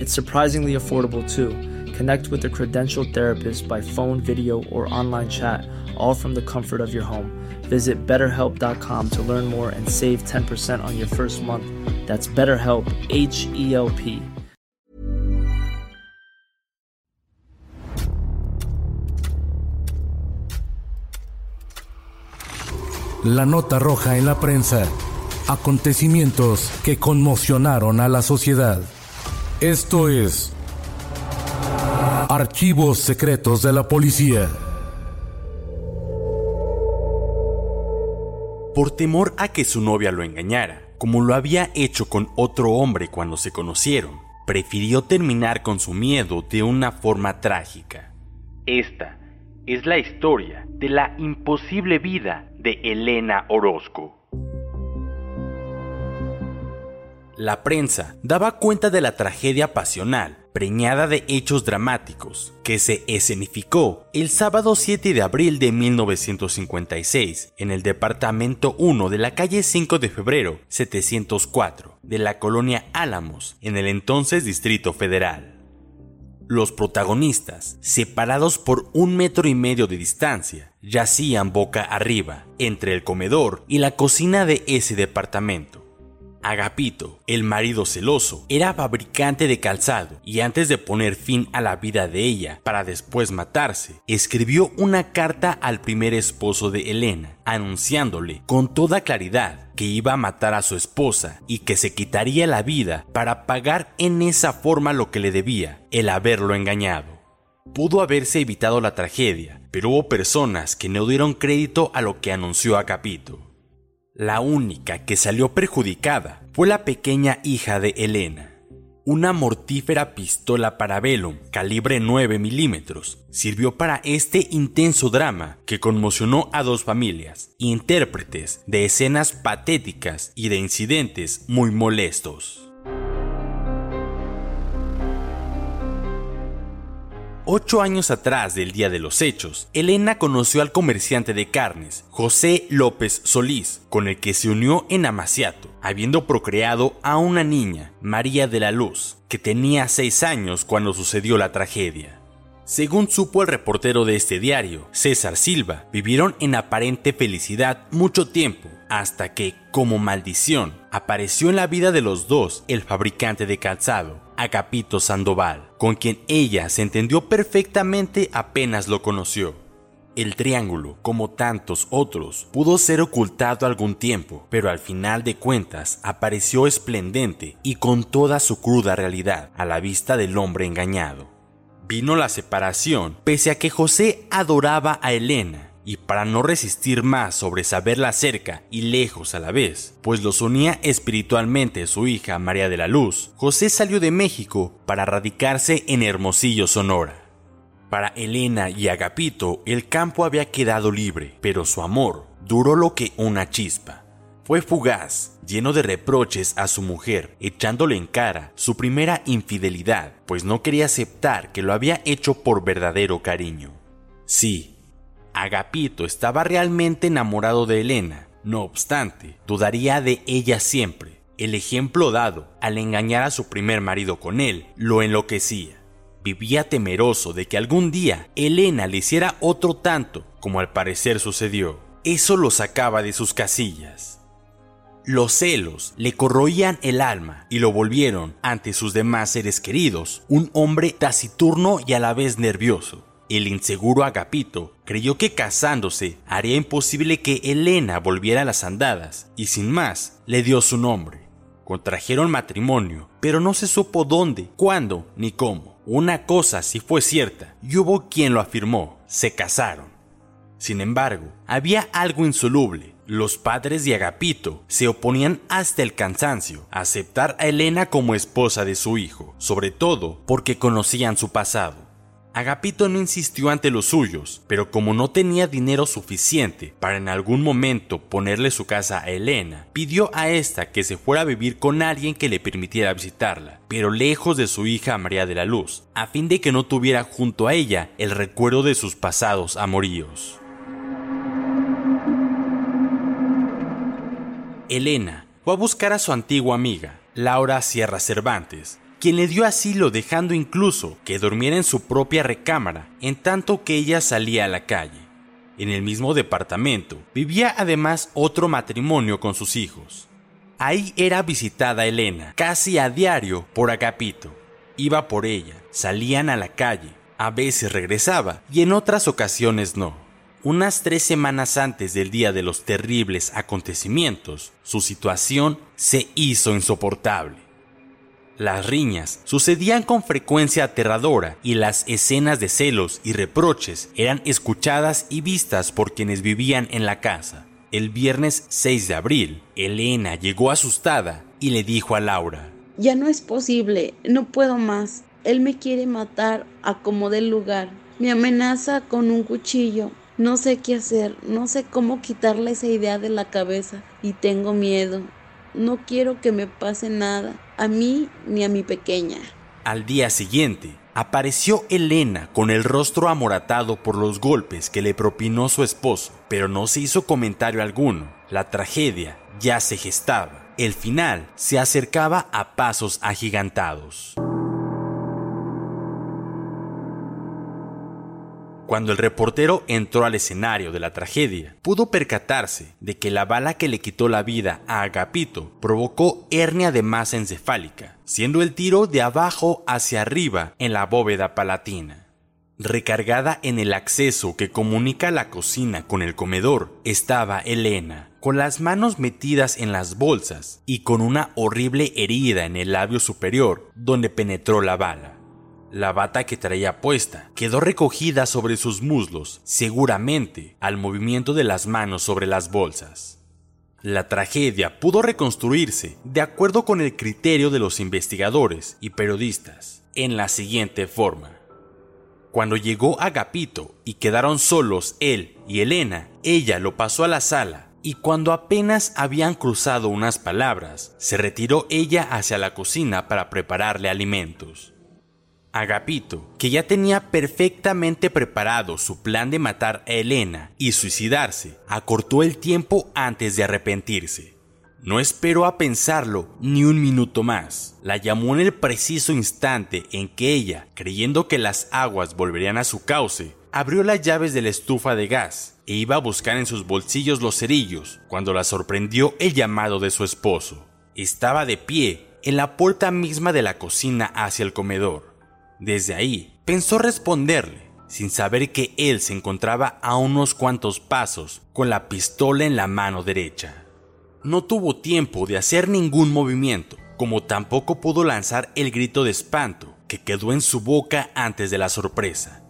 It's surprisingly affordable too. Connect with a credentialed therapist by phone, video, or online chat, all from the comfort of your home. Visit betterhelp.com to learn more and save 10% on your first month. That's BetterHelp, H E L P. La nota roja en la prensa. Acontecimientos que conmocionaron a la sociedad. Esto es Archivos Secretos de la Policía. Por temor a que su novia lo engañara, como lo había hecho con otro hombre cuando se conocieron, prefirió terminar con su miedo de una forma trágica. Esta es la historia de la imposible vida de Elena Orozco. La prensa daba cuenta de la tragedia pasional, preñada de hechos dramáticos, que se escenificó el sábado 7 de abril de 1956 en el departamento 1 de la calle 5 de febrero 704 de la colonia Álamos, en el entonces Distrito Federal. Los protagonistas, separados por un metro y medio de distancia, yacían boca arriba, entre el comedor y la cocina de ese departamento. Agapito, el marido celoso, era fabricante de calzado y antes de poner fin a la vida de ella para después matarse, escribió una carta al primer esposo de Elena, anunciándole con toda claridad que iba a matar a su esposa y que se quitaría la vida para pagar en esa forma lo que le debía, el haberlo engañado. Pudo haberse evitado la tragedia, pero hubo personas que no dieron crédito a lo que anunció Agapito. La única que salió perjudicada fue la pequeña hija de Elena. Una mortífera pistola Parabellum calibre 9 milímetros sirvió para este intenso drama que conmocionó a dos familias, intérpretes de escenas patéticas y de incidentes muy molestos. Ocho años atrás del día de los hechos, Elena conoció al comerciante de carnes, José López Solís, con el que se unió en Amaciato, habiendo procreado a una niña, María de la Luz, que tenía seis años cuando sucedió la tragedia. Según supo el reportero de este diario, César Silva, vivieron en aparente felicidad mucho tiempo, hasta que, como maldición, apareció en la vida de los dos el fabricante de calzado, Agapito Sandoval, con quien ella se entendió perfectamente apenas lo conoció. El triángulo, como tantos otros, pudo ser ocultado algún tiempo, pero al final de cuentas apareció esplendente y con toda su cruda realidad a la vista del hombre engañado. Vino la separación, pese a que José adoraba a Elena, y para no resistir más sobre saberla cerca y lejos a la vez, pues los unía espiritualmente su hija María de la Luz, José salió de México para radicarse en Hermosillo, Sonora. Para Elena y Agapito el campo había quedado libre, pero su amor duró lo que una chispa. Fue fugaz, lleno de reproches a su mujer, echándole en cara su primera infidelidad, pues no quería aceptar que lo había hecho por verdadero cariño. Sí, Agapito estaba realmente enamorado de Elena, no obstante, dudaría de ella siempre. El ejemplo dado al engañar a su primer marido con él lo enloquecía. Vivía temeroso de que algún día Elena le hiciera otro tanto, como al parecer sucedió. Eso lo sacaba de sus casillas. Los celos le corroían el alma y lo volvieron, ante sus demás seres queridos, un hombre taciturno y a la vez nervioso. El inseguro Agapito creyó que casándose haría imposible que Elena volviera a las andadas y sin más le dio su nombre. contrajeron matrimonio, pero no se supo dónde, cuándo ni cómo. Una cosa sí fue cierta, y hubo quien lo afirmó, se casaron. Sin embargo, había algo insoluble. Los padres de Agapito se oponían hasta el cansancio a aceptar a Elena como esposa de su hijo, sobre todo porque conocían su pasado. Agapito no insistió ante los suyos, pero como no tenía dinero suficiente para en algún momento ponerle su casa a Elena, pidió a esta que se fuera a vivir con alguien que le permitiera visitarla, pero lejos de su hija María de la Luz, a fin de que no tuviera junto a ella el recuerdo de sus pasados amoríos. Elena fue a buscar a su antigua amiga, Laura Sierra Cervantes, quien le dio asilo dejando incluso que durmiera en su propia recámara en tanto que ella salía a la calle. En el mismo departamento vivía además otro matrimonio con sus hijos. Ahí era visitada Elena casi a diario por Agapito. Iba por ella, salían a la calle, a veces regresaba y en otras ocasiones no. Unas tres semanas antes del día de los terribles acontecimientos, su situación se hizo insoportable. Las riñas sucedían con frecuencia aterradora y las escenas de celos y reproches eran escuchadas y vistas por quienes vivían en la casa. El viernes 6 de abril, Elena llegó asustada y le dijo a Laura, Ya no es posible, no puedo más. Él me quiere matar a como del lugar. Me amenaza con un cuchillo. No sé qué hacer, no sé cómo quitarle esa idea de la cabeza y tengo miedo. No quiero que me pase nada, a mí ni a mi pequeña. Al día siguiente, apareció Elena con el rostro amoratado por los golpes que le propinó su esposo, pero no se hizo comentario alguno. La tragedia ya se gestaba. El final se acercaba a pasos agigantados. Cuando el reportero entró al escenario de la tragedia, pudo percatarse de que la bala que le quitó la vida a Agapito provocó hernia de masa encefálica, siendo el tiro de abajo hacia arriba en la bóveda palatina. Recargada en el acceso que comunica la cocina con el comedor, estaba Elena, con las manos metidas en las bolsas y con una horrible herida en el labio superior donde penetró la bala. La bata que traía puesta quedó recogida sobre sus muslos, seguramente al movimiento de las manos sobre las bolsas. La tragedia pudo reconstruirse de acuerdo con el criterio de los investigadores y periodistas en la siguiente forma. Cuando llegó Agapito y quedaron solos él y Elena, ella lo pasó a la sala y cuando apenas habían cruzado unas palabras, se retiró ella hacia la cocina para prepararle alimentos. Agapito, que ya tenía perfectamente preparado su plan de matar a Elena y suicidarse, acortó el tiempo antes de arrepentirse. No esperó a pensarlo ni un minuto más. La llamó en el preciso instante en que ella, creyendo que las aguas volverían a su cauce, abrió las llaves de la estufa de gas e iba a buscar en sus bolsillos los cerillos cuando la sorprendió el llamado de su esposo. Estaba de pie en la puerta misma de la cocina hacia el comedor. Desde ahí, pensó responderle, sin saber que él se encontraba a unos cuantos pasos con la pistola en la mano derecha. No tuvo tiempo de hacer ningún movimiento, como tampoco pudo lanzar el grito de espanto que quedó en su boca antes de la sorpresa.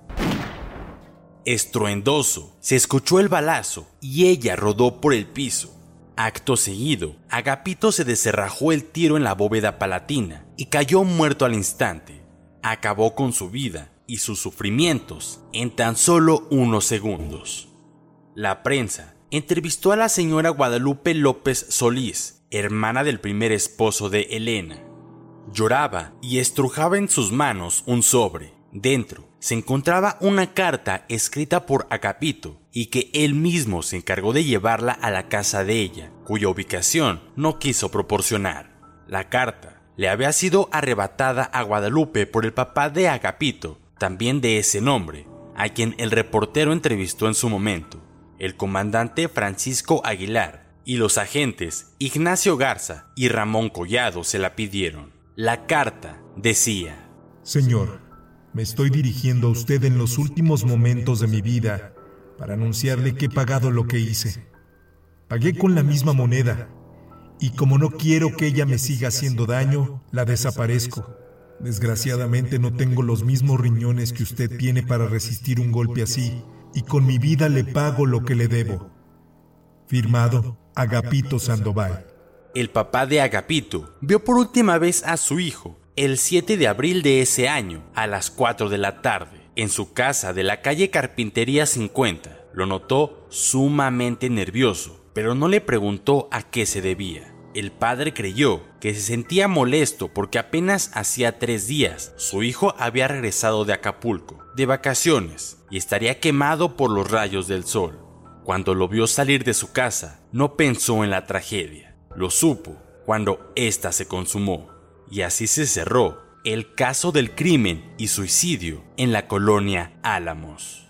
Estruendoso, se escuchó el balazo y ella rodó por el piso. Acto seguido, Agapito se deserrajó el tiro en la bóveda palatina y cayó muerto al instante. Acabó con su vida y sus sufrimientos en tan solo unos segundos. La prensa entrevistó a la señora Guadalupe López Solís, hermana del primer esposo de Elena. Lloraba y estrujaba en sus manos un sobre. Dentro se encontraba una carta escrita por Agapito y que él mismo se encargó de llevarla a la casa de ella, cuya ubicación no quiso proporcionar. La carta le había sido arrebatada a Guadalupe por el papá de Agapito, también de ese nombre, a quien el reportero entrevistó en su momento, el comandante Francisco Aguilar, y los agentes Ignacio Garza y Ramón Collado se la pidieron. La carta decía, Señor, me estoy dirigiendo a usted en los últimos momentos de mi vida para anunciarle que he pagado lo que hice. Pagué con la misma moneda Y como no quiero que ella me siga haciendo daño, la desaparezco. Desgraciadamente no tengo los mismos riñones que usted tiene para resistir un golpe así, y con mi vida le pago lo que le debo. Firmado, Agapito Sandoval. El papá de Agapito vio por última vez a su hijo el 7 de abril de ese año, a las 4 de la tarde, en su casa de la calle Carpintería 50. Lo notó sumamente nervioso, pero no le preguntó a qué se debía. El padre creyó que se sentía molesto porque apenas hacía tres días su hijo había regresado de Acapulco, de vacaciones, y estaría quemado por los rayos del sol. Cuando lo vio salir de su casa, no pensó en la tragedia. Lo supo cuando ésta se consumó. Y así se cerró el caso del crimen y suicidio en la colonia Álamos.